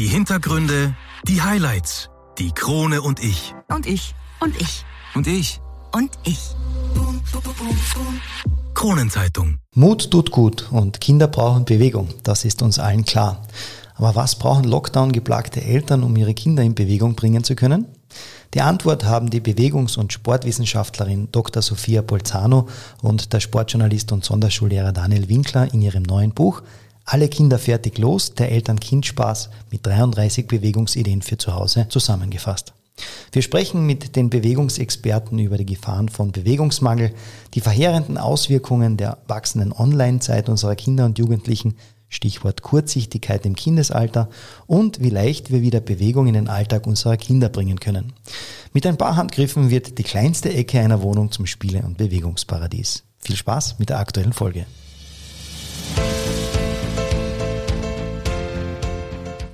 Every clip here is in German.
Die Hintergründe, die Highlights, die Krone und ich. Und ich. Und ich. Und ich. Und ich. Kronenzeitung. Mut tut gut und Kinder brauchen Bewegung, das ist uns allen klar. Aber was brauchen Lockdown-geplagte Eltern, um ihre Kinder in Bewegung bringen zu können? Die Antwort haben die Bewegungs- und Sportwissenschaftlerin Dr. Sophia Bolzano und der Sportjournalist und Sonderschullehrer Daniel Winkler in ihrem neuen Buch Alle Kinder fertig los, der Eltern-Kind-Spaß mit 33 Bewegungsideen für zu Hause zusammengefasst. Wir sprechen mit den Bewegungsexperten über die Gefahren von Bewegungsmangel, die verheerenden Auswirkungen der wachsenden Online-Zeit unserer Kinder und Jugendlichen, Stichwort Kurzsichtigkeit im Kindesalter und wie leicht wir wieder Bewegung in den Alltag unserer Kinder bringen können. Mit ein paar Handgriffen wird die kleinste Ecke einer Wohnung zum Spiele- und Bewegungsparadies. Viel Spaß mit der aktuellen Folge.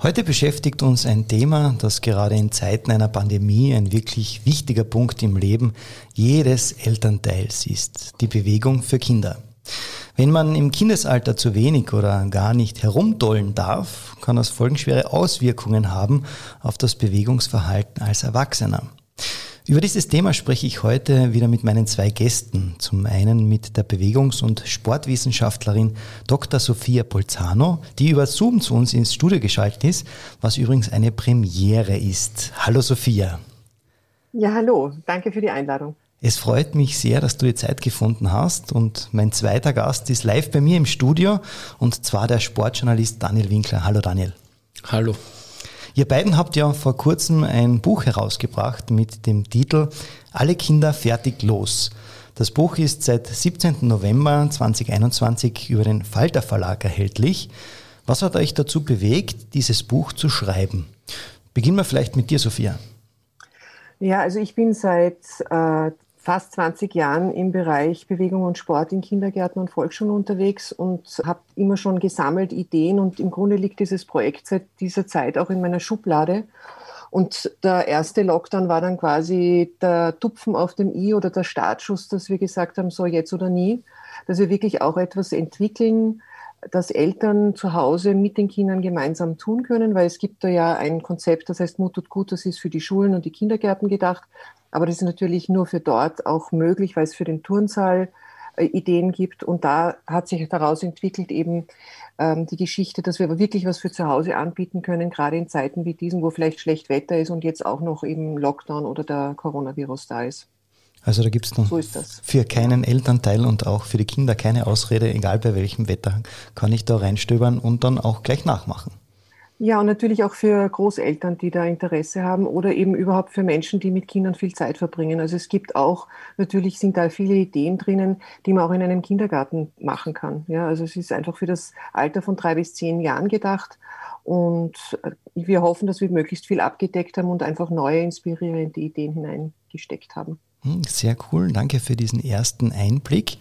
Heute beschäftigt uns ein Thema, das gerade in Zeiten einer Pandemie ein wirklich wichtiger Punkt im Leben jedes Elternteils ist, die Bewegung für Kinder. Wenn man im Kindesalter zu wenig oder gar nicht herumdollen darf, kann das folgenschwere Auswirkungen haben auf das Bewegungsverhalten als Erwachsener. Über dieses Thema spreche ich heute wieder mit meinen zwei Gästen. Zum einen mit der Bewegungs- und Sportwissenschaftlerin Dr. Sophia Polzano, die über Zoom zu uns ins Studio geschaltet ist, was übrigens eine Premiere ist. Hallo Sophia. Ja, hallo. Danke für die Einladung. Es freut mich sehr, dass du die Zeit gefunden hast und mein zweiter Gast ist live bei mir im Studio und zwar der Sportjournalist Daniel Winkler. Hallo Daniel. Hallo. Ihr beiden habt ja vor kurzem ein Buch herausgebracht mit dem Titel Alle Kinder fertig los. Das Buch ist seit 17. November 2021 über den Falter Verlag erhältlich. Was hat euch dazu bewegt, dieses Buch zu schreiben? Beginnen wir vielleicht mit dir, Sophia. Ja, also ich bin seit äh, fast 20 Jahren im Bereich Bewegung und Sport in Kindergärten und Volksschulen unterwegs und habe immer schon gesammelt Ideen und im Grunde liegt dieses Projekt seit dieser Zeit auch in meiner Schublade. Und der erste Lockdown war dann quasi der Tupfen auf dem i oder der Startschuss, dass wir gesagt haben, so jetzt oder nie, dass wir wirklich auch etwas entwickeln, das Eltern zu Hause mit den Kindern gemeinsam tun können, weil es gibt da ja ein Konzept, das heißt Mut tut gut, das ist für die Schulen und die Kindergärten gedacht. Aber das ist natürlich nur für dort auch möglich, weil es für den Turnsaal äh, Ideen gibt. Und da hat sich daraus entwickelt eben ähm, die Geschichte, dass wir aber wirklich was für zu Hause anbieten können, gerade in Zeiten wie diesen, wo vielleicht schlecht Wetter ist und jetzt auch noch eben Lockdown oder der Coronavirus da ist. Also da gibt es so für keinen Elternteil und auch für die Kinder keine Ausrede, egal bei welchem Wetter, kann ich da reinstöbern und dann auch gleich nachmachen. Ja, und natürlich auch für Großeltern, die da Interesse haben oder eben überhaupt für Menschen, die mit Kindern viel Zeit verbringen. Also es gibt auch, natürlich sind da viele Ideen drinnen, die man auch in einem Kindergarten machen kann. Ja, also es ist einfach für das Alter von drei bis zehn Jahren gedacht. Und äh, wir hoffen, dass wir möglichst viel abgedeckt haben und einfach neue, inspirierende Ideen hineingesteckt haben. Hm, sehr cool, danke für diesen ersten Einblick.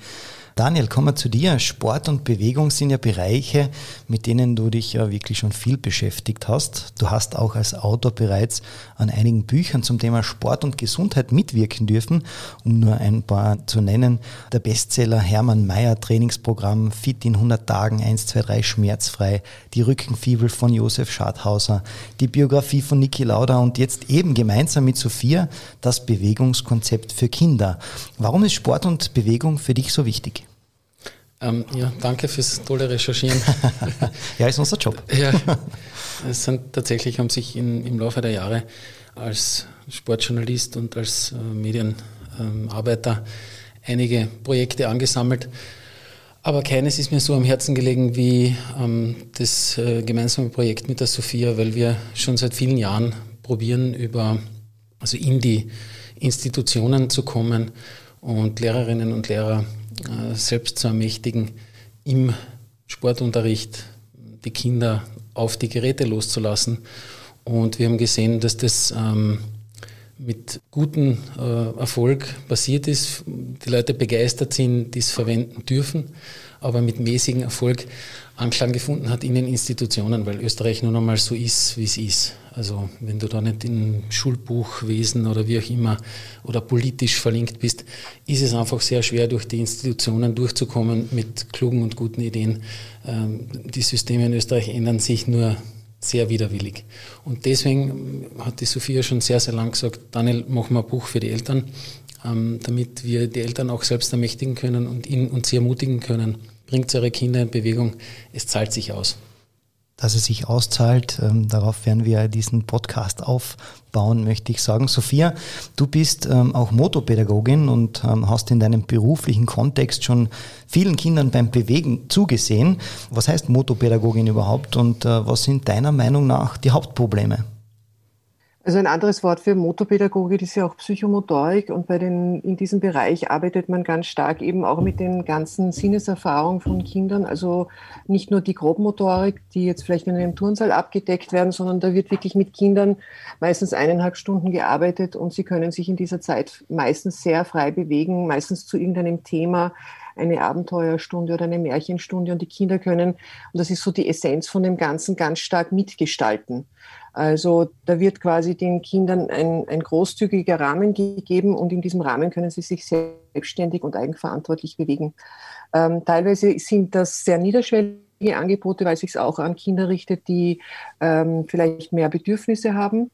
Daniel, kommen wir zu dir. Sport und Bewegung sind ja Bereiche, mit denen du dich ja wirklich schon viel beschäftigt hast. Du hast auch als Autor bereits an einigen Büchern zum Thema Sport und Gesundheit mitwirken dürfen, um nur ein paar zu nennen. Der Bestseller Hermann Mayer Trainingsprogramm Fit in 100 Tagen 1, 2, 3 schmerzfrei, die Rückenfibel von Josef Schadhauser, die Biografie von Niki Lauda und jetzt eben gemeinsam mit Sophia das Bewegungskonzept für Kinder. Warum ist Sport und Bewegung für dich so wichtig? Ähm, ja, danke fürs tolle Recherchieren. ja, ist unser Job. ja, es sind tatsächlich, haben sich in, im Laufe der Jahre als Sportjournalist und als äh, Medienarbeiter ähm, einige Projekte angesammelt. Aber keines ist mir so am Herzen gelegen wie ähm, das äh, gemeinsame Projekt mit der Sophia, weil wir schon seit vielen Jahren probieren, über, also in die Institutionen zu kommen und Lehrerinnen und Lehrer äh, selbst zu ermächtigen, im Sportunterricht die Kinder auf die Geräte loszulassen Und wir haben gesehen, dass das ähm, mit gutem äh, Erfolg passiert ist, die Leute begeistert sind, die es verwenden dürfen, aber mit mäßigem Erfolg Anklang gefunden hat in den Institutionen, weil Österreich nun einmal so ist, wie es ist. Also wenn du da nicht im Schulbuchwesen oder wie auch immer oder politisch verlinkt bist, ist es einfach sehr schwer, durch die Institutionen durchzukommen mit klugen und guten Ideen. Ähm, die Systeme in Österreich ändern sich nur sehr widerwillig. Und deswegen hat die Sophia schon sehr, sehr lang gesagt, Daniel, machen wir ein Buch für die Eltern, ähm, damit wir die Eltern auch selbst ermächtigen können und ihn und sie ermutigen können. Bringt eure Kinder in Bewegung, es zahlt sich aus dass es sich auszahlt. Ähm, darauf werden wir diesen Podcast aufbauen, möchte ich sagen. Sophia, du bist ähm, auch Motopädagogin und ähm, hast in deinem beruflichen Kontext schon vielen Kindern beim Bewegen zugesehen. Was heißt Motopädagogin überhaupt und äh, was sind deiner Meinung nach die Hauptprobleme? Also ein anderes Wort für Motorpädagogik ist ja auch Psychomotorik und bei den, in diesem Bereich arbeitet man ganz stark eben auch mit den ganzen Sinneserfahrungen von Kindern. Also nicht nur die Grobmotorik, die jetzt vielleicht in einem Turnsaal abgedeckt werden, sondern da wird wirklich mit Kindern meistens eineinhalb Stunden gearbeitet und sie können sich in dieser Zeit meistens sehr frei bewegen, meistens zu irgendeinem Thema eine Abenteuerstunde oder eine Märchenstunde und die Kinder können, und das ist so die Essenz von dem Ganzen, ganz stark mitgestalten. Also da wird quasi den Kindern ein, ein großzügiger Rahmen gegeben und in diesem Rahmen können sie sich selbstständig und eigenverantwortlich bewegen. Ähm, teilweise sind das sehr niederschwellige Angebote, weil es sich auch an Kinder richtet, die ähm, vielleicht mehr Bedürfnisse haben.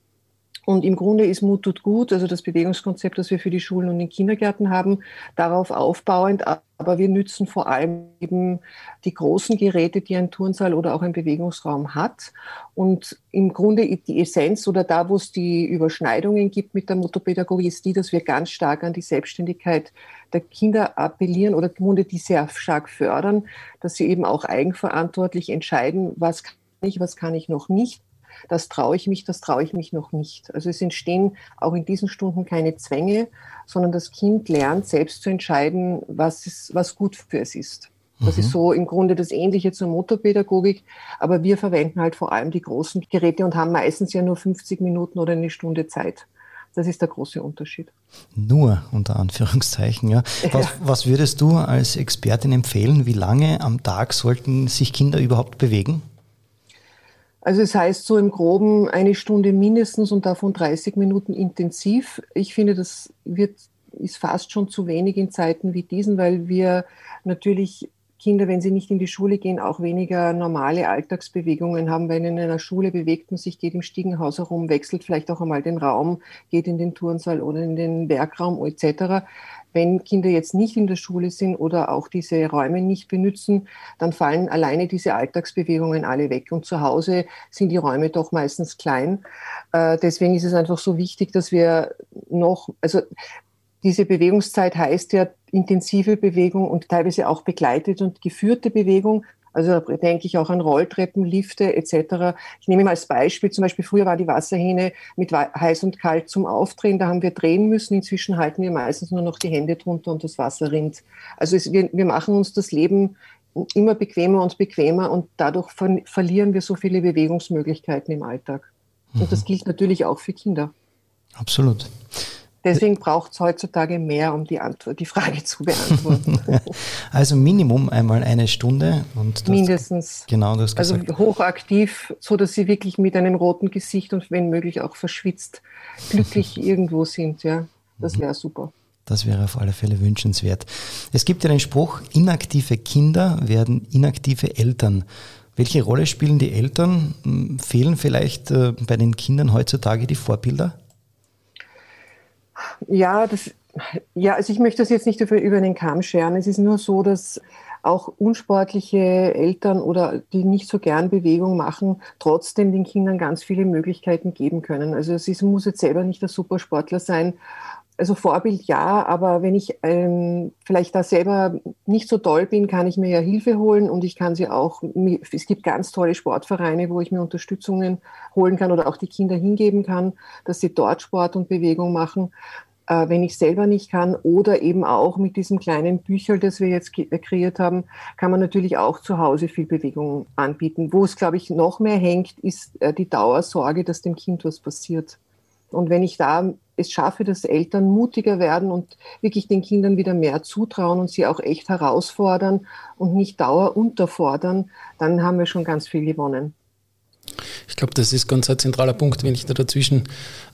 Und im Grunde ist Mut tut gut, also das Bewegungskonzept, das wir für die Schulen und den Kindergärten haben, darauf aufbauend. Aber wir nützen vor allem eben die großen Geräte, die ein Turnsaal oder auch ein Bewegungsraum hat. Und im Grunde die Essenz oder da, wo es die Überschneidungen gibt mit der Motopädagogik, ist die, dass wir ganz stark an die Selbstständigkeit der Kinder appellieren oder im Grunde die sehr stark fördern, dass sie eben auch eigenverantwortlich entscheiden, was kann ich, was kann ich noch nicht das traue ich mich, das traue ich mich noch nicht. Also es entstehen auch in diesen Stunden keine Zwänge, sondern das Kind lernt selbst zu entscheiden, was, ist, was gut für es ist. Das mhm. ist so im Grunde das Ähnliche zur Motorpädagogik, aber wir verwenden halt vor allem die großen Geräte und haben meistens ja nur 50 Minuten oder eine Stunde Zeit. Das ist der große Unterschied. Nur unter Anführungszeichen, ja. Was, ja. was würdest du als Expertin empfehlen? Wie lange am Tag sollten sich Kinder überhaupt bewegen? Also es heißt so im groben eine Stunde mindestens und davon 30 Minuten intensiv. Ich finde, das wird, ist fast schon zu wenig in Zeiten wie diesen, weil wir natürlich Kinder, wenn sie nicht in die Schule gehen, auch weniger normale Alltagsbewegungen haben. Wenn in einer Schule bewegt man sich, geht im Stiegenhaus herum, wechselt vielleicht auch einmal den Raum, geht in den Turnsaal oder in den Werkraum etc. Wenn Kinder jetzt nicht in der Schule sind oder auch diese Räume nicht benutzen, dann fallen alleine diese Alltagsbewegungen alle weg. Und zu Hause sind die Räume doch meistens klein. Äh, deswegen ist es einfach so wichtig, dass wir noch, also diese Bewegungszeit heißt ja intensive Bewegung und teilweise auch begleitete und geführte Bewegung. Also da denke ich auch an Rolltreppen, Lifte etc. Ich nehme mal als Beispiel, zum Beispiel früher war die Wasserhähne mit heiß und kalt zum Aufdrehen, da haben wir drehen müssen. Inzwischen halten wir meistens nur noch die Hände drunter und das Wasser rinnt. Also es, wir, wir machen uns das Leben immer bequemer und bequemer und dadurch ver verlieren wir so viele Bewegungsmöglichkeiten im Alltag. Und das mhm. gilt natürlich auch für Kinder. Absolut. Deswegen braucht es heutzutage mehr, um die, Antwort, die Frage zu beantworten. also Minimum einmal eine Stunde. Und Mindestens. Genau, das Also hochaktiv, so dass sie wirklich mit einem roten Gesicht und wenn möglich auch verschwitzt glücklich irgendwo sind. Ja, das mhm. wäre super. Das wäre auf alle Fälle wünschenswert. Es gibt ja den Spruch, inaktive Kinder werden inaktive Eltern. Welche Rolle spielen die Eltern? Hm, fehlen vielleicht äh, bei den Kindern heutzutage die Vorbilder? Ja, das, ja, also ich möchte das jetzt nicht über den Kamm scheren. Es ist nur so, dass auch unsportliche Eltern oder die nicht so gern Bewegung machen, trotzdem den Kindern ganz viele Möglichkeiten geben können. Also es ist, muss jetzt selber nicht der Supersportler sein. Also Vorbild ja, aber wenn ich ähm, vielleicht da selber nicht so toll bin, kann ich mir ja Hilfe holen und ich kann sie auch, es gibt ganz tolle Sportvereine, wo ich mir Unterstützungen holen kann oder auch die Kinder hingeben kann, dass sie dort Sport und Bewegung machen. äh, wenn ich selber nicht kann. Oder eben auch mit diesem kleinen Büchel, das wir jetzt kreiert haben, kann man natürlich auch zu Hause viel Bewegung anbieten. Wo es, glaube ich, noch mehr hängt, ist äh, die Dauersorge, dass dem Kind was passiert. Und wenn ich da es schaffe, dass Eltern mutiger werden und wirklich den Kindern wieder mehr zutrauen und sie auch echt herausfordern und nicht dauer unterfordern, dann haben wir schon ganz viel gewonnen. Ich glaube, das ist ganz ein zentraler Punkt, wenn ich da dazwischen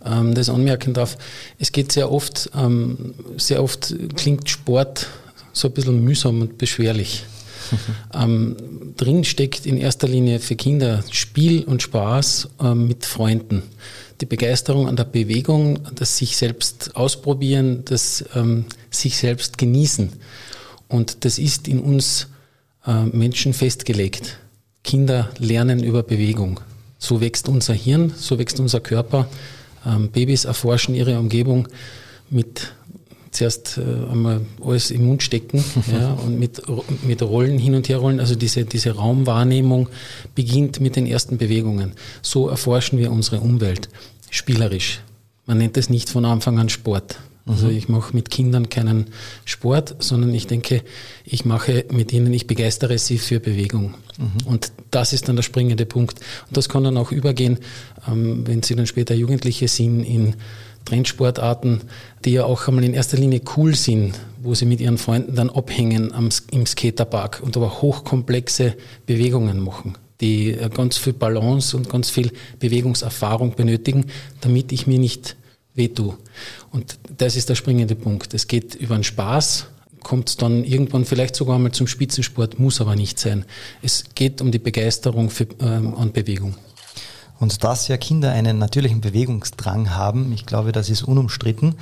ähm, das anmerken darf. Es geht sehr oft, ähm, sehr oft klingt Sport so ein bisschen mühsam und beschwerlich. ähm, drin steckt in erster Linie für Kinder Spiel und Spaß ähm, mit Freunden. Die Begeisterung an der Bewegung, das sich selbst ausprobieren, das ähm, sich selbst genießen. Und das ist in uns äh, Menschen festgelegt. Kinder lernen über Bewegung. So wächst unser Hirn, so wächst unser Körper. Ähm, Babys erforschen ihre Umgebung mit zuerst äh, einmal alles im Mund stecken ja, und mit, mit Rollen hin und her rollen. Also diese, diese Raumwahrnehmung beginnt mit den ersten Bewegungen. So erforschen wir unsere Umwelt spielerisch. Man nennt es nicht von Anfang an Sport. Also mhm. ich mache mit Kindern keinen Sport, sondern ich denke, ich mache mit ihnen, ich begeistere sie für Bewegung. Mhm. Und das ist dann der springende Punkt. Und das kann dann auch übergehen, ähm, wenn sie dann später Jugendliche sind, in Trendsportarten, die ja auch einmal in erster Linie cool sind, wo sie mit ihren Freunden dann abhängen am, im Skaterpark und aber hochkomplexe Bewegungen machen die äh, ganz viel Balance und ganz viel Bewegungserfahrung benötigen, damit ich mir nicht wehtue. Und das ist der springende Punkt. Es geht über den Spaß, kommt dann irgendwann vielleicht sogar mal zum Spitzensport, muss aber nicht sein. Es geht um die Begeisterung für, ähm, an Bewegung. Und dass ja Kinder einen natürlichen Bewegungsdrang haben, ich glaube, das ist unumstritten.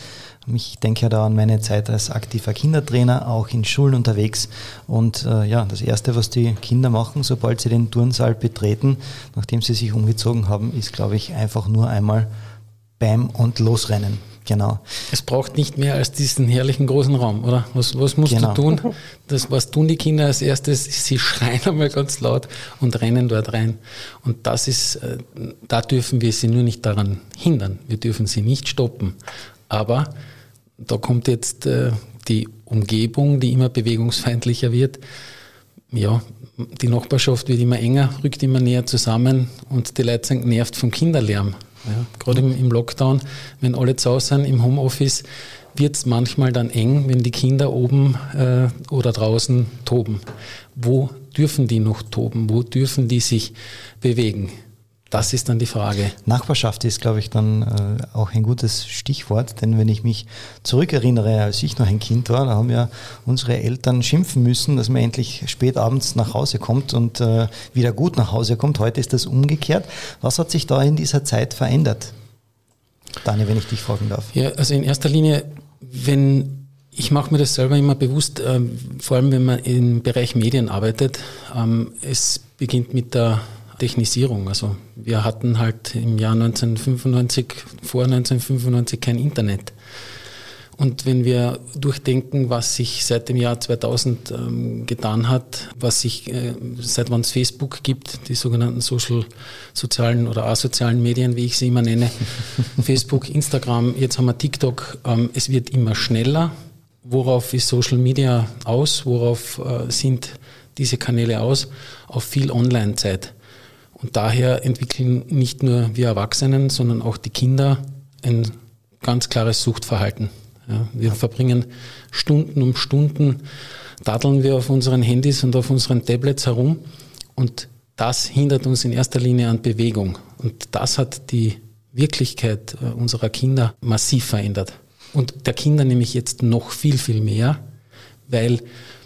Ich denke ja da an meine Zeit als aktiver Kindertrainer, auch in Schulen unterwegs. Und äh, ja, das Erste, was die Kinder machen, sobald sie den Turnsaal betreten, nachdem sie sich umgezogen haben, ist, glaube ich, einfach nur einmal Bam und losrennen. Genau. Es braucht nicht mehr als diesen herrlichen großen Raum, oder? Was, was musst genau. du tun? Das, was tun die Kinder als erstes? Sie schreien einmal ganz laut und rennen dort rein. Und das ist, äh, da dürfen wir sie nur nicht daran hindern. Wir dürfen sie nicht stoppen. Aber da kommt jetzt äh, die Umgebung, die immer bewegungsfeindlicher wird. Ja, die Nachbarschaft wird immer enger, rückt immer näher zusammen und die Leute sind genervt vom Kinderlärm. Ja, Gerade im, im, Lockdown, wenn alle zu Hause sind, im Homeoffice, wird es manchmal dann eng, wenn die Kinder oben äh, oder draußen toben. Wo dürfen die noch toben? Wo dürfen die sich bewegen? Das ist dann die Frage. Nachbarschaft ist, glaube ich, dann äh, auch ein gutes Stichwort, denn wenn ich mich zurückerinnere, als ich noch ein Kind war, da haben ja unsere Eltern schimpfen müssen, dass man endlich spät abends nach Hause kommt und äh, wieder gut nach Hause kommt. Heute ist das umgekehrt. Was hat sich da in dieser Zeit verändert? Dani, wenn ich dich fragen darf. Ja, also in erster Linie, wenn ich mache mir das selber immer bewusst, äh, vor allem wenn man im Bereich Medien arbeitet. Ähm, es beginnt mit der Technisierung. Also wir hatten halt im Jahr 1995, vor 1995 kein Internet. Und wenn wir durchdenken, was sich seit dem Jahr 2000 ähm, getan hat, was sich äh, seit wann es Facebook gibt, die sogenannten Social, sozialen oder asozialen Medien, wie ich sie immer nenne, Facebook, Instagram, jetzt haben wir TikTok, ähm, es wird immer schneller. Worauf ist Social Media aus? Worauf äh, sind diese Kanäle aus? Auf viel Online-Zeit. Und daher entwickeln nicht nur wir Erwachsenen, sondern auch die Kinder ein ganz klares Suchtverhalten. Ja, wir verbringen Stunden um Stunden, daddeln wir auf unseren Handys und auf unseren Tablets herum und das hindert uns in erster Linie an Bewegung. Und das hat die Wirklichkeit äh, unserer Kinder massiv verändert. Und der Kinder nämlich jetzt noch viel, viel mehr, weil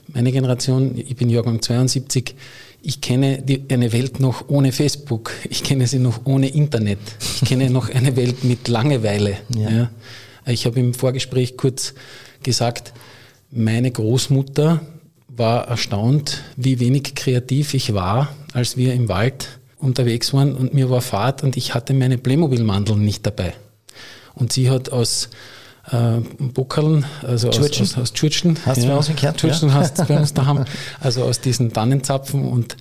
meine Generation, ich bin Jahrgang 72, ich kenne die, eine Welt noch ohne Facebook, ich kenne sie noch ohne Internet, ich kenne noch eine Welt mit Langeweile. Ja. Ja. Ich habe im Vorgespräch kurz gesagt, meine Großmutter war erstaunt, wie wenig kreativ ich war, als wir im Wald unterwegs waren und mir war Fahrt und ich hatte meine Playmobil-Mandeln nicht dabei. Und sie hat aus äh, Bockerln, also aus, aus, aus Tschurtschen. Hast du ja, bei uns in Kärnten? Tschurtschen ja. hast du bei uns daheim. Also aus diesen Tannenzapfen und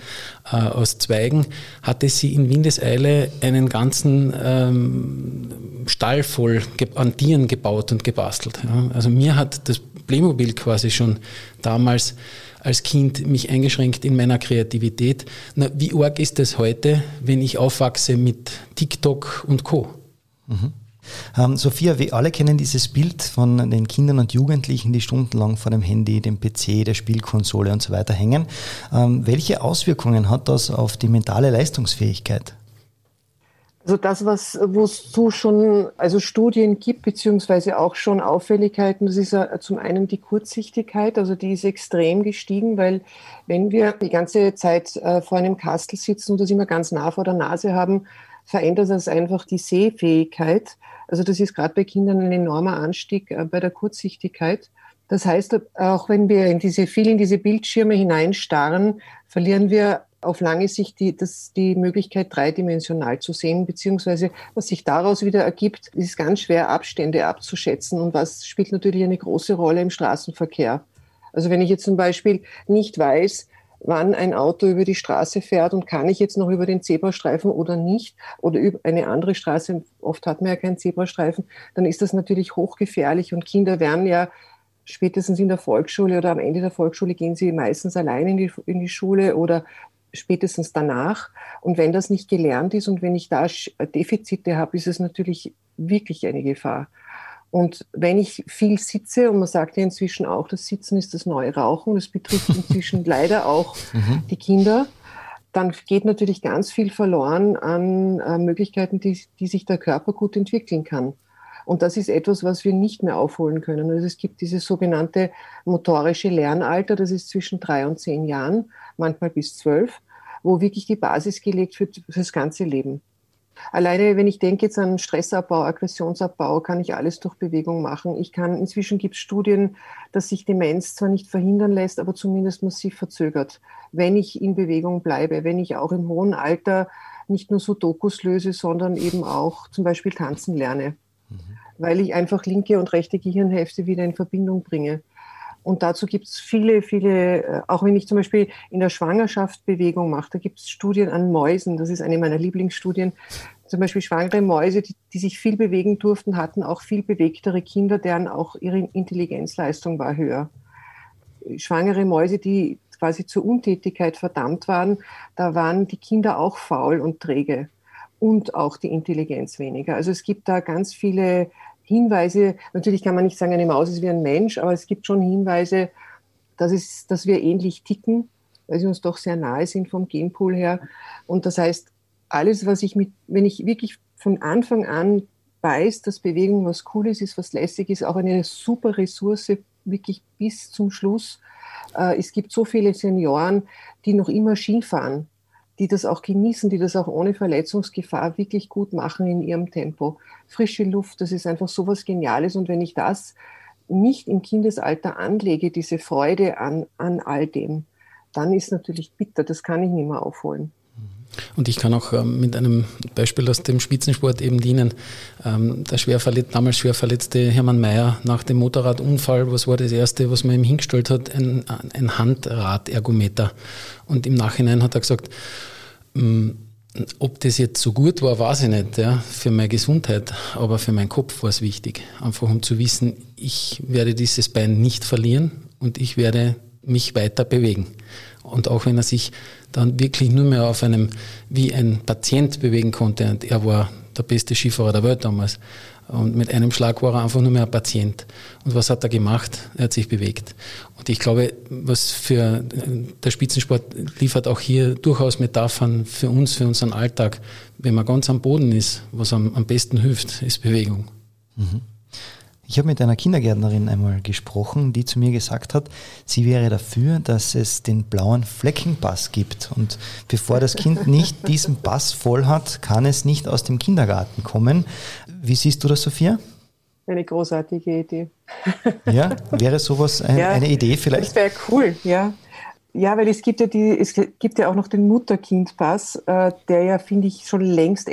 äh, aus Zweigen hatte sie in Windeseile einen ganzen ähm, Stall voll an Tieren gebaut und gebastelt. Ja. Also mir hat das Playmobil quasi schon damals als Kind mich eingeschränkt in meiner Kreativität. Na, wie arg ist das heute, wenn ich aufwachse mit TikTok und Co.? Mhm. Ähm, Sophia, wir alle kennen dieses Bild von den Kindern und Jugendlichen, die stundenlang vor dem Handy, dem PC, der Spielkonsole und so weiter hängen. Ähm, welche Auswirkungen hat das auf die mentale Leistungsfähigkeit? Also das, was so schon also Studien gibt, beziehungsweise auch schon Auffälligkeiten, das ist ja zum einen die Kurzsichtigkeit, also die ist extrem gestiegen, weil wenn wir die ganze Zeit äh, vor einem Kastel sitzen und das immer ganz nah vor der Nase haben, verändert das einfach die Sehfähigkeit. Also das ist gerade bei Kindern ein enormer Anstieg äh, bei der Kurzsichtigkeit. Das heißt, auch wenn wir in diese, viel in diese Bildschirme hineinstarren, verlieren wir auf lange Sicht die, das, die Möglichkeit, dreidimensional zu sehen, beziehungsweise was sich daraus wieder ergibt, ist ganz schwer, Abstände abzuschätzen und was spielt natürlich eine große Rolle im Straßenverkehr. Also wenn ich jetzt zum Beispiel nicht weiß, wann ein Auto über die Straße fährt und kann ich jetzt noch über den Zebrastreifen oder nicht oder über eine andere Straße, oft hat man ja keinen Zebrastreifen, dann ist das natürlich hochgefährlich und Kinder werden ja spätestens in der Volksschule oder am Ende der Volksschule gehen sie meistens allein in die, in die Schule oder spätestens danach. Und wenn das nicht gelernt ist und wenn ich da Defizite habe, ist es natürlich wirklich eine Gefahr. Und wenn ich viel sitze, und man sagt ja inzwischen auch, das Sitzen ist das neue Rauchen, das betrifft inzwischen leider auch mhm. die Kinder, dann geht natürlich ganz viel verloren an äh, Möglichkeiten, die, die sich der Körper gut entwickeln kann. Und das ist etwas, was wir nicht mehr aufholen können. Also es gibt dieses sogenannte motorische Lernalter, das ist zwischen drei und zehn Jahren, manchmal bis zwölf, wo wirklich die Basis gelegt wird für das ganze Leben. Alleine, wenn ich denke jetzt an Stressabbau, Aggressionsabbau, kann ich alles durch Bewegung machen. Ich kann, inzwischen gibt es Studien, dass sich Demenz zwar nicht verhindern lässt, aber zumindest massiv verzögert, wenn ich in Bewegung bleibe, wenn ich auch im hohen Alter nicht nur Sudokus löse, sondern eben auch zum Beispiel tanzen lerne weil ich einfach linke und rechte Gehirnhälfte wieder in Verbindung bringe. Und dazu gibt es viele, viele, äh, auch wenn ich zum Beispiel in der Schwangerschaft Bewegung mache, da gibt es Studien an Mäusen, das ist eine meiner Lieblingsstudien. Zum Beispiel schwangere Mäuse, die, die sich viel bewegen durften, hatten auch viel bewegtere Kinder, deren auch ihre Intelligenzleistung war höher. Schwangere Mäuse, die quasi zur Untätigkeit verdammt waren, da waren die Kinder auch faul und träge und auch die Intelligenz weniger. Also es gibt da ganz viele Hinweise, natürlich kann man nicht sagen, eine Maus ist wie ein Mensch, aber es gibt schon Hinweise, dass, es, dass wir ähnlich ticken, weil sie uns doch sehr nahe sind vom Genpool her. Und das heißt, alles, was ich mit, wenn ich wirklich von Anfang an weiß, dass Bewegung was Cooles ist, was lässig ist, auch eine super Ressource, wirklich bis zum Schluss. Äh, es gibt so viele Senioren, die noch immer Skifahren die das auch genießen, die das auch ohne Verletzungsgefahr wirklich gut machen in ihrem Tempo. Frische Luft, das ist einfach so was Geniales. Und wenn ich das nicht im Kindesalter anlege, diese Freude an, an all dem, dann ist natürlich bitter. Das kann ich nicht mehr aufholen. Und ich kann auch ähm, mit einem Beispiel aus dem Spitzensport eben dienen. Ähm, der schwer damals schwer verletzte Hermann Mayer nach dem Motorradunfall, was war das Erste, was man ihm hingestellt hat? Ein, ein Handradergometer. Und im Nachhinein hat er gesagt, mm, ob das jetzt so gut war, weiß ich nicht, ja, für meine Gesundheit, aber für meinen Kopf war es wichtig. Einfach um zu wissen, ich werde dieses Bein nicht verlieren und ich werde mich weiter bewegen. Und auch wenn er sich dann wirklich nur mehr auf einem, wie ein Patient bewegen konnte, und er war der beste Skifahrer der Welt damals, und mit einem Schlag war er einfach nur mehr ein Patient. Und was hat er gemacht? Er hat sich bewegt. Und ich glaube, was für der Spitzensport liefert auch hier durchaus Metaphern für uns, für unseren Alltag. Wenn man ganz am Boden ist, was am, am besten hilft, ist Bewegung. Mhm. Ich habe mit einer Kindergärtnerin einmal gesprochen, die zu mir gesagt hat, sie wäre dafür, dass es den blauen Fleckenpass gibt. Und bevor das Kind nicht diesen Pass voll hat, kann es nicht aus dem Kindergarten kommen. Wie siehst du das, Sophia? Eine großartige Idee. Ja, wäre sowas ein, ja, eine Idee vielleicht? Das wäre cool, ja. Ja, weil es gibt ja die, es gibt ja auch noch den Mutter-Kind-Pass, äh, der ja, finde ich, schon längst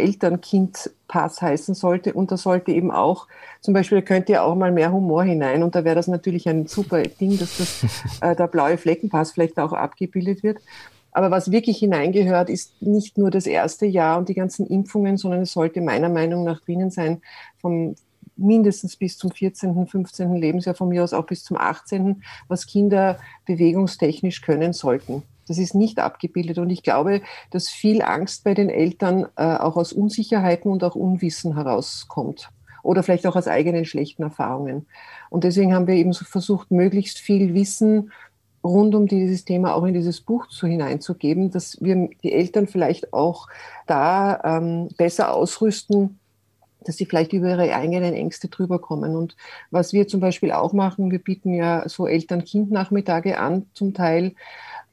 Eltern-Kind-Pass heißen sollte. Und da sollte eben auch, zum Beispiel, da könnte ja auch mal mehr Humor hinein. Und da wäre das natürlich ein super Ding, dass das, äh, der blaue Fleckenpass vielleicht auch abgebildet wird. Aber was wirklich hineingehört, ist nicht nur das erste Jahr und die ganzen Impfungen, sondern es sollte meiner Meinung nach drinnen sein, vom, mindestens bis zum 14., 15. Lebensjahr, von mir aus auch bis zum 18., was Kinder bewegungstechnisch können sollten. Das ist nicht abgebildet. Und ich glaube, dass viel Angst bei den Eltern äh, auch aus Unsicherheiten und auch Unwissen herauskommt. Oder vielleicht auch aus eigenen schlechten Erfahrungen. Und deswegen haben wir eben so versucht, möglichst viel Wissen rund um dieses Thema auch in dieses Buch zu hineinzugeben, dass wir die Eltern vielleicht auch da ähm, besser ausrüsten, dass sie vielleicht über ihre eigenen Ängste drüber kommen. Und was wir zum Beispiel auch machen, wir bieten ja so Eltern-Kind-Nachmittage an, zum Teil,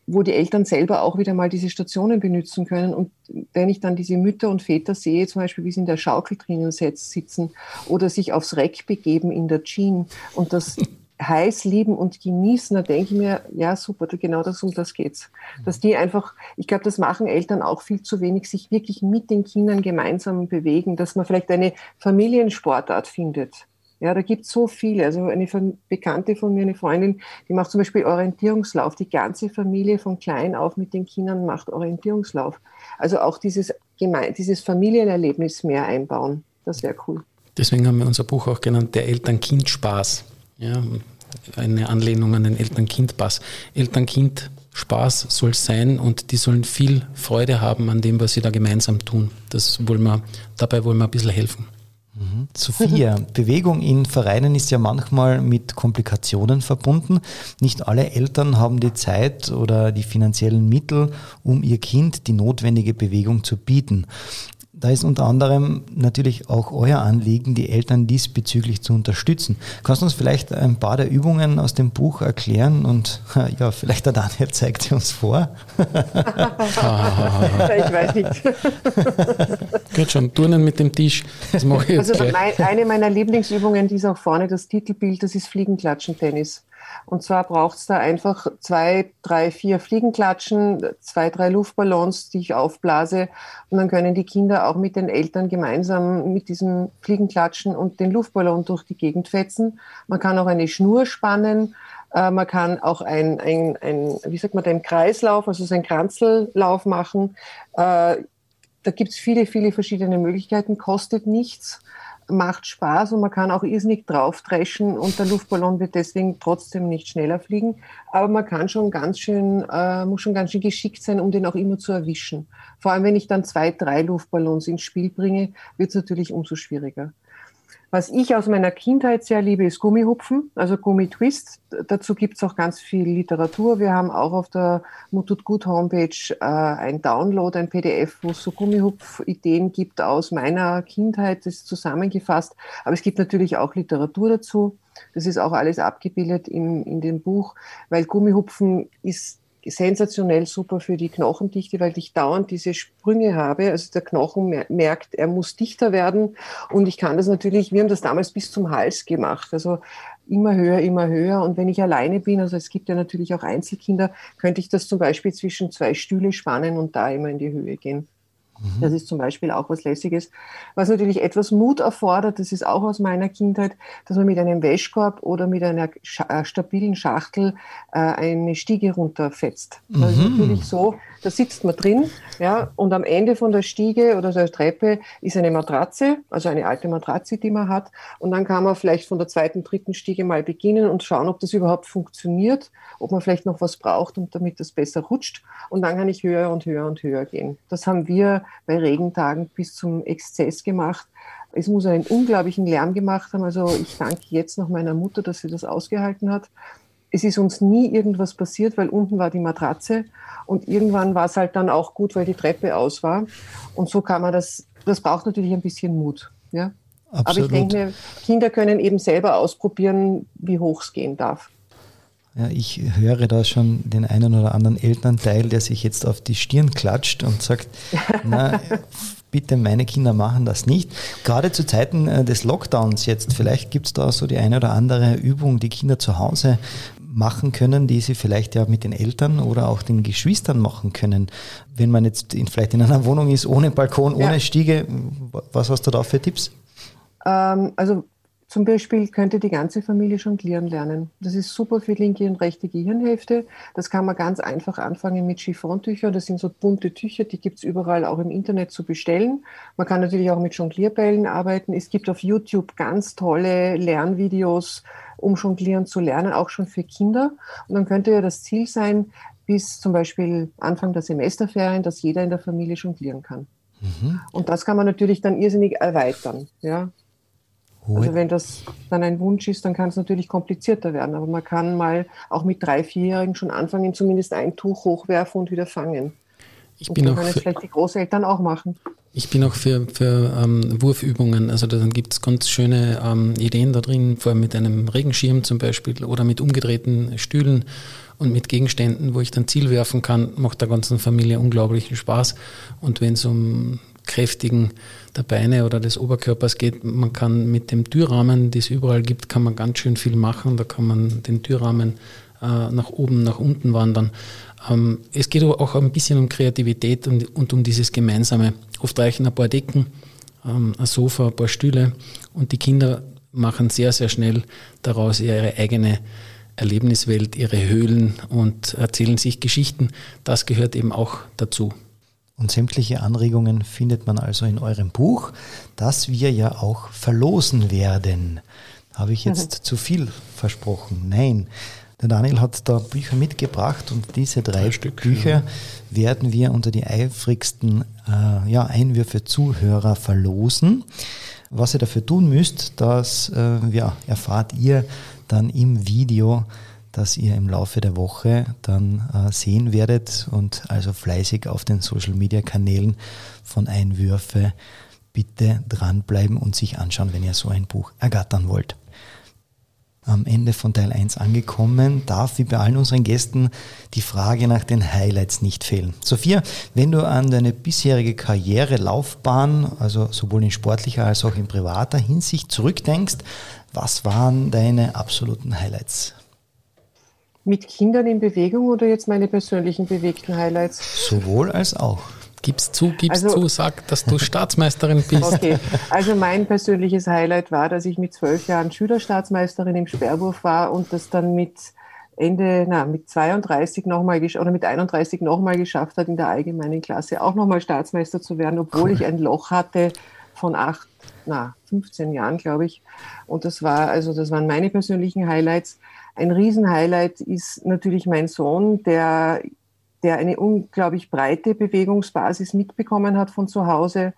wo die Eltern selber auch wieder mal diese Stationen benutzen können. Und wenn ich dann diese Mütter und Väter sehe, zum Beispiel, wie sie in der Schaukel drinnen sitzen oder sich aufs Reck begeben in der Jean und das heiß lieben und genießen, da denke ich mir, ja super, genau das um das geht's. Dass die einfach, ich glaube, das machen Eltern auch viel zu wenig, sich wirklich mit den Kindern gemeinsam bewegen, dass man vielleicht eine Familiensportart findet. Ja, da gibt es so viele. Also eine Bekannte von mir, eine Freundin, die macht zum Beispiel Orientierungslauf. Die ganze Familie von klein auf mit den Kindern macht Orientierungslauf. Also auch dieses, dieses Familienerlebnis mehr einbauen. Das wäre cool. Deswegen haben wir unser Buch auch genannt, der Eltern-Kind-Spaß. Ja, eine Anlehnung an den Eltern-Kind-Pass. Eltern-Kind-Spaß soll es sein und die sollen viel Freude haben an dem, was sie da gemeinsam tun. Das wollen wir, dabei wollen wir ein bisschen helfen. Mhm. Sophia, Bewegung in Vereinen ist ja manchmal mit Komplikationen verbunden. Nicht alle Eltern haben die Zeit oder die finanziellen Mittel, um ihr Kind die notwendige Bewegung zu bieten. Da ist unter anderem natürlich auch euer Anliegen, die Eltern diesbezüglich zu unterstützen. Kannst du uns vielleicht ein paar der Übungen aus dem Buch erklären und ja, vielleicht der Daniel zeigt sie uns vor. ich weiß nicht. Gut schon, Turnen mit dem Tisch. Das mache ich jetzt also mein, eine meiner Lieblingsübungen, die ist auch vorne das Titelbild, das ist Fliegenklatschen-Tennis. Und zwar braucht es da einfach zwei, drei, vier Fliegenklatschen, zwei, drei Luftballons, die ich aufblase. Und dann können die Kinder auch mit den Eltern gemeinsam mit diesem Fliegenklatschen und den Luftballon durch die Gegend fetzen. Man kann auch eine Schnur spannen. Äh, man kann auch ein, ein, ein, wie sagt man, einen Kreislauf, also so einen Kranzellauf machen. Äh, da gibt es viele, viele verschiedene Möglichkeiten, kostet nichts macht Spaß und man kann auch irrsinnig drauf dreschen und der Luftballon wird deswegen trotzdem nicht schneller fliegen. Aber man kann schon ganz schön, äh, muss schon ganz schön geschickt sein, um den auch immer zu erwischen. Vor allem, wenn ich dann zwei, drei Luftballons ins Spiel bringe, wird es natürlich umso schwieriger. Was ich aus meiner Kindheit sehr liebe, ist Gummihupfen, also Gummitwist. Dazu gibt es auch ganz viel Literatur. Wir haben auch auf der Mutut Gut Homepage äh, ein Download, ein PDF, wo es so Gummihupf-Ideen gibt aus meiner Kindheit, das ist zusammengefasst. Aber es gibt natürlich auch Literatur dazu. Das ist auch alles abgebildet in, in dem Buch, weil Gummihupfen ist sensationell super für die Knochendichte, weil ich dauernd diese Sprünge habe. Also der Knochen merkt, er muss dichter werden. Und ich kann das natürlich, wir haben das damals bis zum Hals gemacht. Also immer höher, immer höher. Und wenn ich alleine bin, also es gibt ja natürlich auch Einzelkinder, könnte ich das zum Beispiel zwischen zwei Stühle spannen und da immer in die Höhe gehen. Mhm. Das ist zum Beispiel auch was Lässiges. Was natürlich etwas Mut erfordert, das ist auch aus meiner Kindheit, dass man mit einem Wäschkorb oder mit einer äh, stabilen Schachtel äh, eine Stiege runterfetzt. Mhm. Das ist natürlich so, da sitzt man drin, ja, und am Ende von der Stiege oder der Treppe ist eine Matratze, also eine alte Matratze, die man hat. Und dann kann man vielleicht von der zweiten, dritten Stiege mal beginnen und schauen, ob das überhaupt funktioniert, ob man vielleicht noch was braucht, um damit das besser rutscht. Und dann kann ich höher und höher und höher gehen. Das haben wir bei Regentagen bis zum Exzess gemacht. Es muss einen unglaublichen Lärm gemacht haben. Also ich danke jetzt noch meiner Mutter, dass sie das ausgehalten hat. Es ist uns nie irgendwas passiert, weil unten war die Matratze und irgendwann war es halt dann auch gut, weil die Treppe aus war. Und so kann man das, das braucht natürlich ein bisschen Mut. Ja? Absolut. Aber ich denke mir, Kinder können eben selber ausprobieren, wie hoch es gehen darf. Ja, ich höre da schon den einen oder anderen Elternteil, der sich jetzt auf die Stirn klatscht und sagt, na, bitte, meine Kinder machen das nicht. Gerade zu Zeiten äh, des Lockdowns jetzt, vielleicht gibt es da so die eine oder andere Übung, die Kinder zu Hause machen können, die sie vielleicht ja mit den Eltern oder auch den Geschwistern machen können. Wenn man jetzt in, vielleicht in einer Wohnung ist, ohne Balkon, ohne ja. Stiege, was hast du da für Tipps? Ähm, also Zum Beispiel könnte die ganze Familie jonglieren lernen. Das ist super für linke und rechte Gehirnhälfte. Das kann man ganz einfach anfangen mit Chiffontüchern. Das sind so bunte Tücher, die gibt es überall auch im Internet zu bestellen. Man kann natürlich auch mit Jonglierbällen arbeiten. Es gibt auf YouTube ganz tolle Lernvideos, um jonglieren zu lernen, auch schon für Kinder. Und dann könnte ja das Ziel sein, bis zum Beispiel Anfang der Semesterferien, dass jeder in der Familie jonglieren kann. Mhm. Und das kann man natürlich dann irrsinnig erweitern. Ja. Also wenn das dann ein Wunsch ist, dann kann es natürlich komplizierter werden. Aber man kann mal auch mit drei, vierjährigen schon anfangen, zumindest ein Tuch hochwerfen und wieder fangen. Ich bin auch können es vielleicht die Großeltern auch machen. Ich bin auch für, für ähm, Wurfübungen. Also dann gibt es ganz schöne ähm, Ideen da drin, vor allem mit einem Regenschirm zum Beispiel oder mit umgedrehten Stühlen und mit Gegenständen, wo ich dann Ziel werfen kann, macht der ganzen Familie unglaublichen Spaß. Und wenn es um kräftigen der Beine oder des Oberkörpers geht, man kann mit dem Türrahmen, den es überall gibt, kann man ganz schön viel machen. Da kann man den Türrahmen nach oben, nach unten wandern. Ähm, es geht aber auch ein bisschen um Kreativität und, und um dieses Gemeinsame. Oft reichen ein paar Decken, ähm, ein Sofa, ein paar Stühle und die Kinder machen sehr, sehr schnell daraus ihre eigene Erlebniswelt, ihre Höhlen und erzählen sich Geschichten. Das gehört eben auch dazu. Und sämtliche Anregungen findet man also in eurem Buch, das wir ja auch verlosen werden. Habe ich jetzt mhm. zu viel versprochen? Nein. Der Daniel hat da Bücher mitgebracht und diese drei, drei Stück, Bücher ja. werden wir unter die eifrigsten äh, ja, Einwürfe Zuhörer verlosen. Was ihr dafür tun müsst, das äh, ja, erfahrt ihr dann im Video, das ihr im Laufe der Woche dann äh, sehen werdet und also fleißig auf den Social Media Kanälen von Einwürfe bitte dranbleiben und sich anschauen, wenn ihr so ein Buch ergattern wollt. Am Ende von Teil 1 angekommen, darf wie bei allen unseren Gästen die Frage nach den Highlights nicht fehlen. Sophia, wenn du an deine bisherige Karriere, Laufbahn, also sowohl in sportlicher als auch in privater Hinsicht zurückdenkst, was waren deine absoluten Highlights? Mit Kindern in Bewegung oder jetzt meine persönlichen bewegten Highlights? Sowohl als auch. Gib's zu, gib's also, zu, sag, dass du Staatsmeisterin bist. Okay, also mein persönliches Highlight war, dass ich mit zwölf Jahren Schülerstaatsmeisterin im Sperrwurf war und das dann mit Ende, na, mit 32 nochmal oder mit 31 nochmal geschafft hat, in der allgemeinen Klasse auch nochmal Staatsmeister zu werden, obwohl cool. ich ein Loch hatte von acht na, 15 Jahren, glaube ich. Und das war, also das waren meine persönlichen Highlights. Ein Riesenhighlight ist natürlich mein Sohn, der, der eine unglaublich breite Bewegungsbasis mitbekommen hat von zu Hause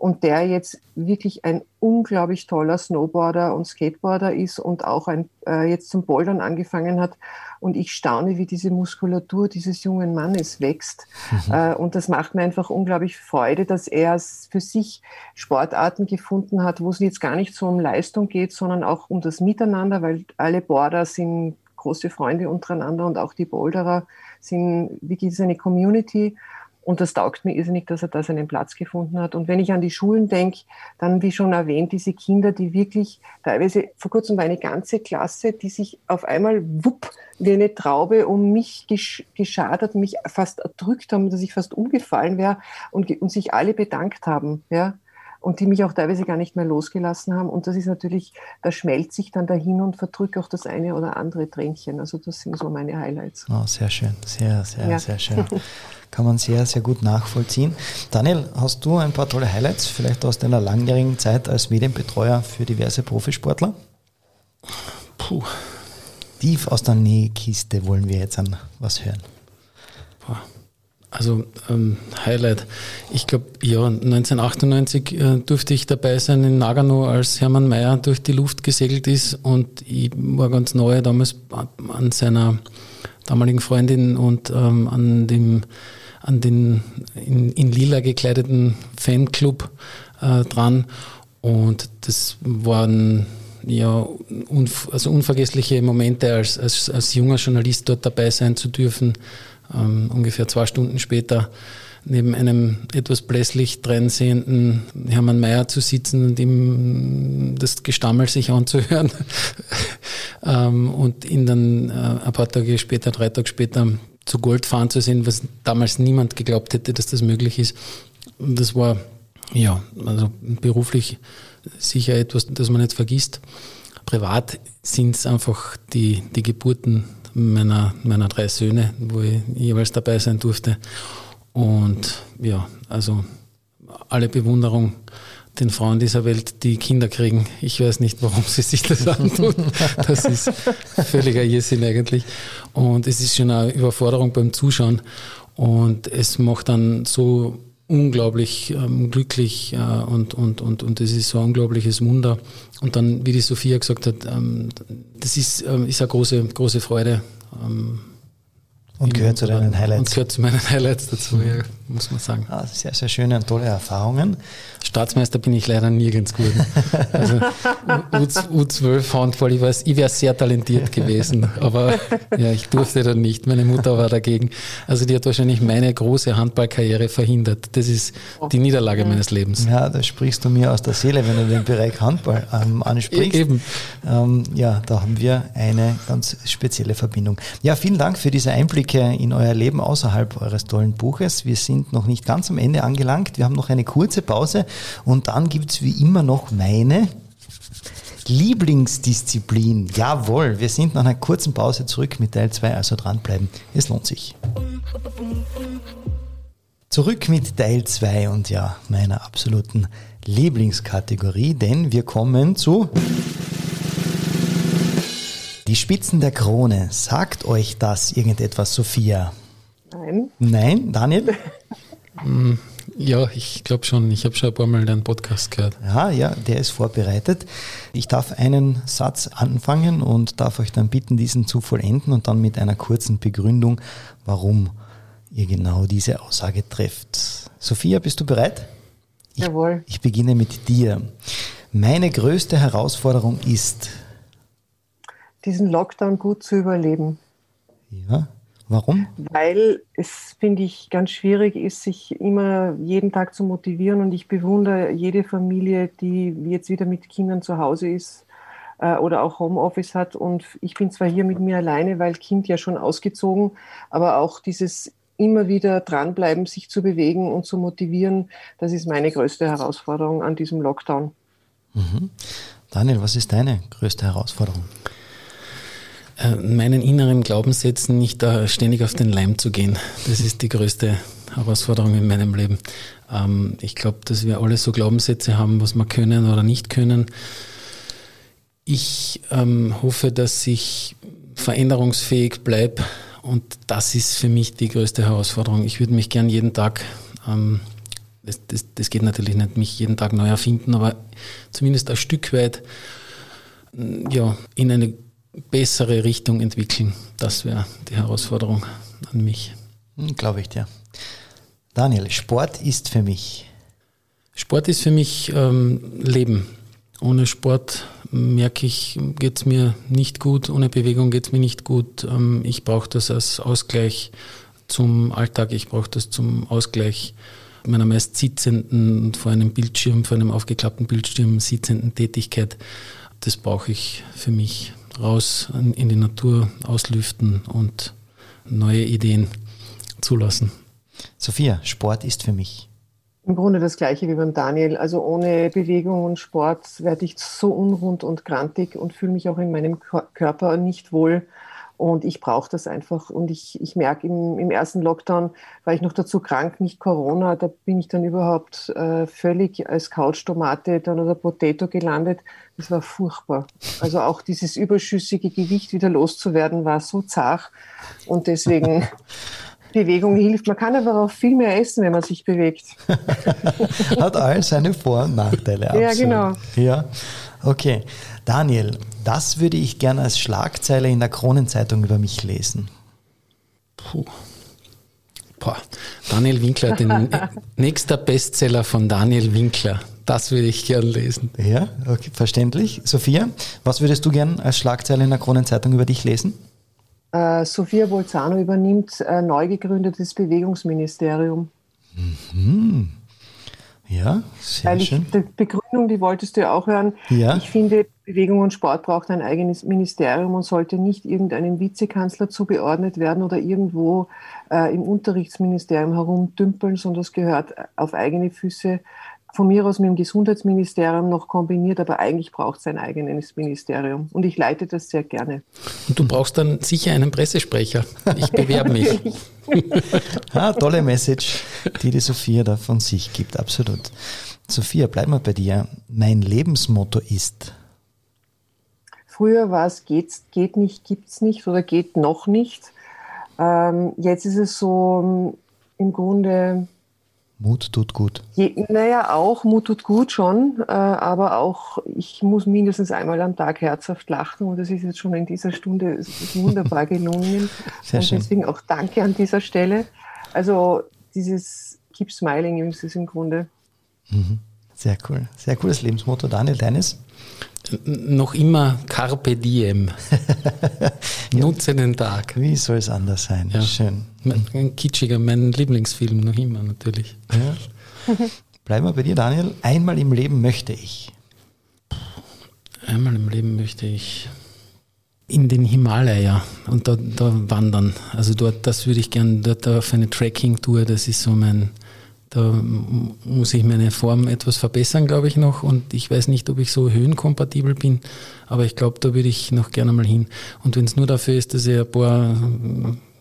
und der jetzt wirklich ein unglaublich toller Snowboarder und Skateboarder ist und auch ein, äh, jetzt zum Bouldern angefangen hat. Und ich staune, wie diese Muskulatur dieses jungen Mannes wächst. Mhm. Äh, und das macht mir einfach unglaublich Freude, dass er für sich Sportarten gefunden hat, wo es jetzt gar nicht so um Leistung geht, sondern auch um das Miteinander, weil alle Boarder sind große Freunde untereinander und auch die Boulderer sind wirklich eine Community. Und das taugt mir irrsinnig, dass er da seinen Platz gefunden hat. Und wenn ich an die Schulen denke, dann, wie schon erwähnt, diese Kinder, die wirklich teilweise, vor kurzem war eine ganze Klasse, die sich auf einmal wupp wie eine Traube um mich gesch geschadert, mich fast erdrückt haben, dass ich fast umgefallen wäre und, und sich alle bedankt haben. Ja und die mich auch teilweise gar nicht mehr losgelassen haben. Und das ist natürlich, da schmelzt sich dann dahin und verdrückt auch das eine oder andere Tränchen. Also das sind so meine Highlights. Oh, sehr schön, sehr, sehr, ja. sehr schön. kann man sehr, sehr gut nachvollziehen. Daniel, hast du ein paar tolle Highlights, vielleicht aus deiner langjährigen Zeit als Medienbetreuer für diverse Profisportler? Puh. Tief aus der Nähkiste wollen wir jetzt an was hören. Also ähm, Highlight. Ich glaube, ja, 1998 äh, durfte ich dabei sein in Nagano, als Hermann Mayer durch die Luft gesegelt ist und ich war ganz neu damals an seiner damaligen Freundin und ähm, an dem an den in, in lila gekleideten Fanclub äh, dran. Und das waren ja unv also unvergessliche Momente, als, als, als junger Journalist dort dabei sein zu dürfen. Ähm, ungefähr zwei Stunden später neben einem etwas blässlich dreinsehenden Hermann Mayer zu sitzen und ihm das Gestammel sich anzuhören ähm, und ihn dann äh, ein paar Tage später, drei Tage später zu Gold fahren zu sehen, was damals niemand geglaubt hätte, dass das möglich ist. Das war Ja, also beruflich sicher etwas, das man nicht vergisst. Privat sind es einfach die, die Geburten meiner, meiner drei Söhne, wo ich jeweils dabei sein durfte. Und ja, also alle Bewunderung den Frauen dieser Welt, die Kinder kriegen. Ich weiß nicht, warum sie sich das antun. Das ist völliger Irrsinn eigentlich. Und es ist schon eine Überforderung beim Zuschauen. Und es macht dann so unglaublich ähm, glücklich äh, und, und, und, und das ist so ein unglaubliches Wunder. Und dann, wie die Sophia gesagt hat, ähm, das ist, ähm, ist eine große, große Freude. Ähm, und gehört zu deinen Highlights. Und gehört zu meinen Highlights dazu, ja, muss man sagen. Ah, sehr, sehr schöne und tolle Erfahrungen. Staatsmeister bin ich leider nirgends gut. Also U12 Handball, ich weiß, ich wäre sehr talentiert gewesen, aber ja, ich durfte dann nicht. Meine Mutter war dagegen. Also die hat wahrscheinlich meine große Handballkarriere verhindert. Das ist die Niederlage meines Lebens. Ja, da sprichst du mir aus der Seele, wenn du den Bereich Handball ähm, ansprichst. Eben. Ähm, ja, da haben wir eine ganz spezielle Verbindung. Ja, vielen Dank für diese Einblicke in euer Leben außerhalb eures tollen Buches. Wir sind noch nicht ganz am Ende angelangt. Wir haben noch eine kurze Pause und dann gibt es wie immer noch meine Lieblingsdisziplin. Jawohl, wir sind nach einer kurzen Pause zurück mit Teil 2, also dranbleiben. Es lohnt sich. Zurück mit Teil 2 und ja, meiner absoluten Lieblingskategorie, denn wir kommen zu die Spitzen der Krone. Sagt euch das irgendetwas, Sophia? Nein. Nein, Daniel? Mm, ja, ich glaube schon. Ich habe schon ein paar Mal deinen Podcast gehört. Ja, ja, der ist vorbereitet. Ich darf einen Satz anfangen und darf euch dann bitten, diesen zu vollenden und dann mit einer kurzen Begründung, warum ihr genau diese Aussage trefft. Sophia, bist du bereit? Ich, Jawohl. Ich beginne mit dir. Meine größte Herausforderung ist, diesen Lockdown gut zu überleben. Ja, Warum? Weil es, finde ich, ganz schwierig ist, sich immer jeden Tag zu motivieren. Und ich bewundere jede Familie, die jetzt wieder mit Kindern zu Hause ist äh, oder auch Homeoffice hat. Und ich bin zwar hier mit mir alleine, weil Kind ja schon ausgezogen, aber auch dieses immer wieder dranbleiben, sich zu bewegen und zu motivieren, das ist meine größte Herausforderung an diesem Lockdown. Mhm. Daniel, was ist deine größte Herausforderung? Äh, meinen inneren Glaubenssätzen nicht da ständig auf den Leim zu gehen. Das ist die größte Herausforderung in meinem Leben. Ähm, ich glaube, dass wir alle so Glaubenssätze haben, was wir können oder nicht können. Ich ähm, hoffe, dass ich veränderungsfähig bleibe und das ist für mich die größte Herausforderung. Ich würde mich gern jeden Tag, ähm, das, das, das geht natürlich nicht, mich jeden Tag neu erfinden, aber zumindest ein Stück weit ja, in eine bessere Richtung entwickeln. Das wäre die Herausforderung an mich. Hm, Glaube ich dir. Daniel, Sport ist für mich. Sport ist für mich ähm, Leben. Ohne Sport merke ich, geht es mir nicht gut. Ohne Bewegung geht es mir nicht gut. Ähm, ich brauche das als Ausgleich zum Alltag. Ich brauche das zum Ausgleich meiner meist sitzenden, vor einem Bildschirm, vor einem aufgeklappten Bildschirm sitzenden Tätigkeit. Das brauche ich für mich raus in die Natur auslüften und neue Ideen zulassen. Sophia, Sport ist für mich. Im Grunde das gleiche wie beim Daniel. Also ohne Bewegung und Sport werde ich so unrund und grantig und fühle mich auch in meinem Körper nicht wohl. Und ich brauche das einfach. Und ich, ich merke, im, im ersten Lockdown war ich noch dazu krank, nicht Corona. Da bin ich dann überhaupt äh, völlig als Couch-Tomate dann oder Potato gelandet. Das war furchtbar. Also auch dieses überschüssige Gewicht wieder loszuwerden, war so zart. Und deswegen Bewegung hilft. Man kann aber auch viel mehr essen, wenn man sich bewegt. Hat all seine Vor- und Nachteile. Absolut. Ja, genau. Ja, okay. Daniel, das würde ich gerne als Schlagzeile in der Kronenzeitung über mich lesen. Puh. Boah. Daniel Winkler, den nächster Bestseller von Daniel Winkler. Das würde ich gern lesen. Ja, okay, verständlich. Sophia, was würdest du gern als Schlagzeile in der Kronenzeitung über dich lesen? Äh, Sophia Bolzano übernimmt äh, neu gegründetes Bewegungsministerium. Mhm. Ja, sehr Weil schön. Ich, die Begründung, die wolltest du ja auch hören. Ja. Ich finde, Bewegung und Sport braucht ein eigenes Ministerium und sollte nicht irgendeinem Vizekanzler zugeordnet werden oder irgendwo äh, im Unterrichtsministerium herumdümpeln, sondern es gehört auf eigene Füße von mir aus mit dem Gesundheitsministerium noch kombiniert, aber eigentlich braucht es ein eigenes Ministerium. Und ich leite das sehr gerne. Und du brauchst dann sicher einen Pressesprecher. Ich bewerbe mich. ah, tolle Message, die die Sophia da von sich gibt, absolut. Sophia, bleib mal bei dir. Mein Lebensmotto ist. Früher war es geht, geht nicht, gibt's nicht oder geht noch nicht. Ähm, jetzt ist es so im Grunde Mut tut gut. Je, naja, auch Mut tut gut schon, äh, aber auch ich muss mindestens einmal am Tag herzhaft lachen und das ist jetzt schon in dieser Stunde wunderbar gelungen. Sehr und schön. deswegen auch danke an dieser Stelle. Also dieses Keep Smiling ist es im Grunde. Mhm. Sehr cool. Sehr cooles Lebensmotto. Daniel, deines? Noch immer Carpe Diem. Nutze den Tag. Wie soll es anders sein? Ja. Schön. Ein kitschiger, mein Lieblingsfilm, noch immer natürlich. Ja. Bleiben wir bei dir, Daniel. Einmal im Leben möchte ich. Einmal im Leben möchte ich in den Himalaya und da, da wandern. Also dort, das würde ich gerne, dort auf eine Trekking-Tour, das ist so mein, da muss ich meine Form etwas verbessern, glaube ich noch. Und ich weiß nicht, ob ich so höhenkompatibel bin, aber ich glaube, da würde ich noch gerne mal hin. Und wenn es nur dafür ist, dass ich ein paar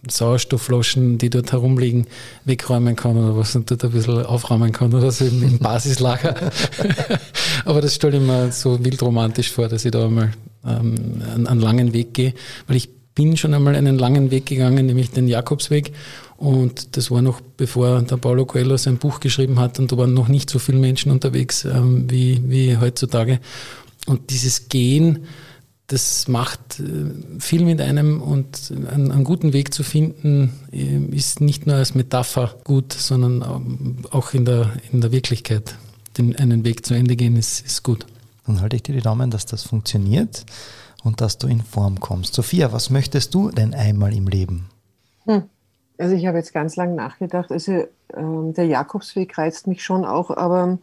Sauerstoffflaschen, die dort herumliegen, wegräumen kann oder was und dort ein bisschen aufräumen kann oder so im, Basislager. aber das stelle ich mir so wildromantisch vor, dass ich da einmal ähm, einen, einen langen Weg gehe, weil ich bin schon einmal einen langen Weg gegangen, nämlich den Jakobsweg. Und das war noch bevor der Paulo Coelho sein Buch geschrieben hat und da waren noch nicht so viele Menschen unterwegs ähm, wie, wie heutzutage. Und dieses Gehen, das macht äh, viel mit einem und einen, einen, guten Weg zu finden äh, ist nicht nur als Metapher gut, sondern auch in der, in der Wirklichkeit. Den, einen Weg zu Ende gehen ist, ist gut. Dann halte ich dir die Daumen, dass das funktioniert und dass du in Form kommst. Sophia, was möchtest du denn einmal im Leben? Hm. Also ich habe jetzt ganz lange nachgedacht. Also ähm, der Jakobsweg reizt mich schon auch, aber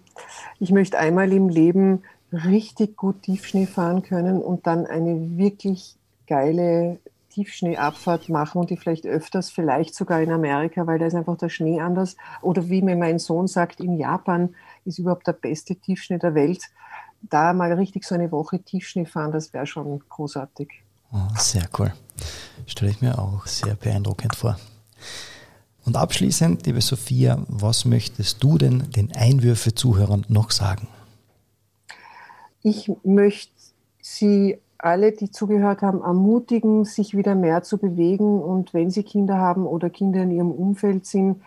ich möchte einmal im Leben richtig gut Tiefschnee fahren können und dann eine wirklich geile Tiefschneeabfahrt machen und die vielleicht öfters, vielleicht sogar in Amerika, weil da ist einfach der Schnee anders. Oder wie mir mein Sohn sagt, in Japan ist überhaupt der beste Tiefschnee der Welt. Da mal richtig so eine Woche Tiefschnee fahren, das wäre schon großartig. Oh, sehr cool. Stelle ich mir auch sehr beeindruckend vor. Und abschließend, liebe Sophia, was möchtest du denn den Einwürfe-Zuhörern noch sagen? Ich möchte Sie alle, die zugehört haben, ermutigen, sich wieder mehr zu bewegen und wenn Sie Kinder haben oder Kinder in Ihrem Umfeld sind,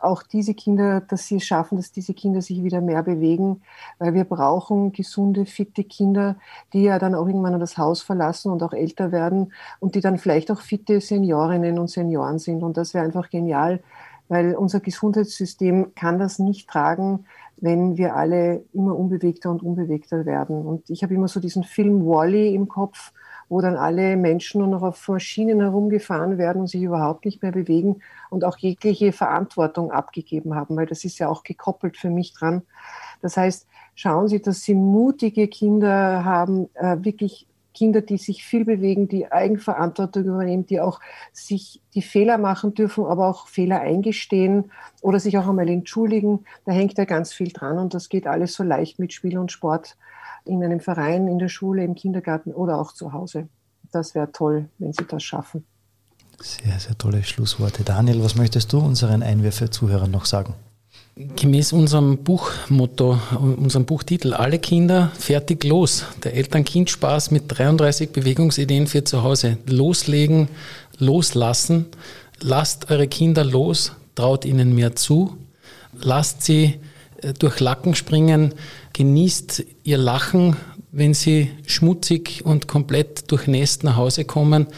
auch diese Kinder, dass sie es schaffen, dass diese Kinder sich wieder mehr bewegen, weil wir brauchen gesunde, fitte Kinder, die ja dann auch irgendwann das Haus verlassen und auch älter werden und die dann vielleicht auch fitte Seniorinnen und Senioren sind. Und das wäre einfach genial, weil unser Gesundheitssystem kann das nicht tragen, wenn wir alle immer unbewegter und unbewegter werden. Und ich habe immer so diesen Film Wally im Kopf, wo dann alle Menschen nur noch auf Maschinen herumgefahren werden und sich überhaupt nicht mehr bewegen und auch jegliche Verantwortung abgegeben haben, weil das ist ja auch gekoppelt für mich dran. Das heißt, schauen Sie, dass Sie mutige Kinder haben, äh, wirklich Kinder, die sich viel bewegen, die Eigenverantwortung übernehmen, die auch sich die Fehler machen dürfen, aber auch Fehler eingestehen oder sich auch einmal entschuldigen. Da hängt ja ganz viel dran und das geht alles so leicht mit Spiel und Sport in einem Verein, in der Schule, im Kindergarten oder auch zu Hause. Das wäre toll, wenn Sie das schaffen. Sehr, sehr tolle Schlussworte. Daniel, was möchtest du unseren Einwürfe-Zuhörern noch sagen? Gemäß unserem Buchmotto, unserem Buchtitel Alle Kinder fertig los. Der Eltern-Kind-Spaß mit 33 Bewegungsideen für zu Hause. Loslegen, loslassen. Lasst eure Kinder los, traut ihnen mehr zu. Lasst sie durch Lacken springen, genießt ihr Lachen, wenn sie schmutzig und komplett durchnässt nach Hause kommen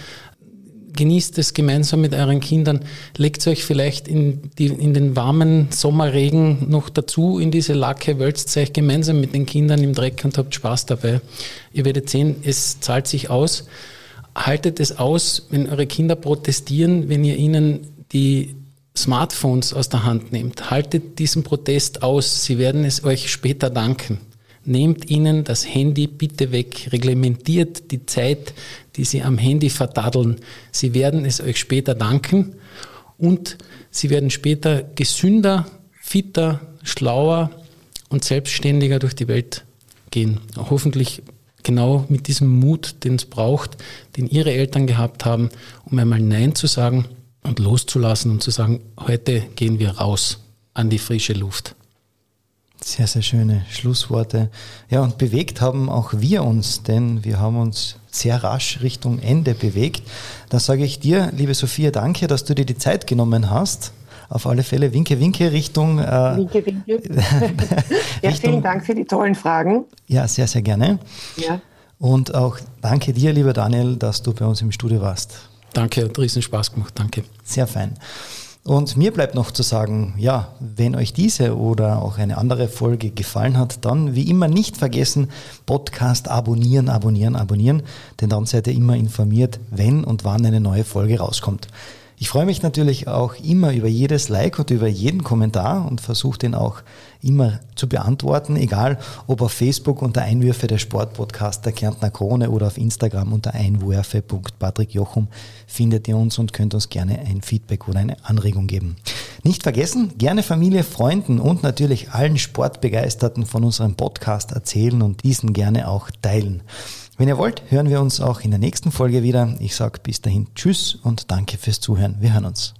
genießt es gemeinsam mit euren Kindern. Legt euch vielleicht in, die, in den warmen Sommerregen noch dazu in diese Lacke, wälzt euch gemeinsam mit den Kindern im Dreck und habt Spaß dabei. Ihr werdet sehen, es zahlt sich aus. Haltet es aus, wenn eure Kinder protestieren, wenn ihr ihnen die Smartphones aus der Hand nehmt. Haltet diesen Protest aus. Sie werden es euch später danken. Nehmt ihnen das Handy bitte weg. Reglementiert die Zeit, die sie am Handy verdadeln. Sie werden es euch später danken und sie werden später gesünder, fitter, schlauer und selbstständiger durch die Welt gehen. Hoffentlich genau mit diesem Mut, den es braucht, den ihre Eltern gehabt haben, um einmal Nein zu sagen und loszulassen und zu sagen, heute gehen wir raus an die frische Luft. Sehr, sehr schöne Schlussworte. Ja, und bewegt haben auch wir uns, denn wir haben uns sehr rasch Richtung Ende bewegt. Da sage ich dir, liebe Sophia, danke, dass du dir die Zeit genommen hast. Auf alle Fälle Winke, Winke Richtung. Äh, winke, Winke. ja, Richtung, vielen Dank für die tollen Fragen. Ja, sehr, sehr gerne. Ja. Und auch danke dir, lieber Daniel, dass du bei uns im Studio warst. Danke, hat riesen Spaß gemacht. Danke. Sehr fein. Und mir bleibt noch zu sagen, ja, wenn euch diese oder auch eine andere Folge gefallen hat, dann wie immer nicht vergessen, Podcast abonnieren, abonnieren, abonnieren, denn dann seid ihr immer informiert, wenn und wann eine neue Folge rauskommt. Ich freue mich natürlich auch immer über jedes Like und über jeden Kommentar und versuche den auch immer zu beantworten, egal ob auf Facebook unter Einwürfe der Sportpodcast der Kärntner Krone oder auf Instagram unter einwürfe.patrickjochum findet ihr uns und könnt uns gerne ein Feedback oder eine Anregung geben. Nicht vergessen, gerne Familie, Freunden und natürlich allen Sportbegeisterten von unserem Podcast erzählen und diesen gerne auch teilen. Wenn ihr wollt, hören wir uns auch in der nächsten Folge wieder. Ich sage bis dahin Tschüss und danke fürs Zuhören. Wir hören uns.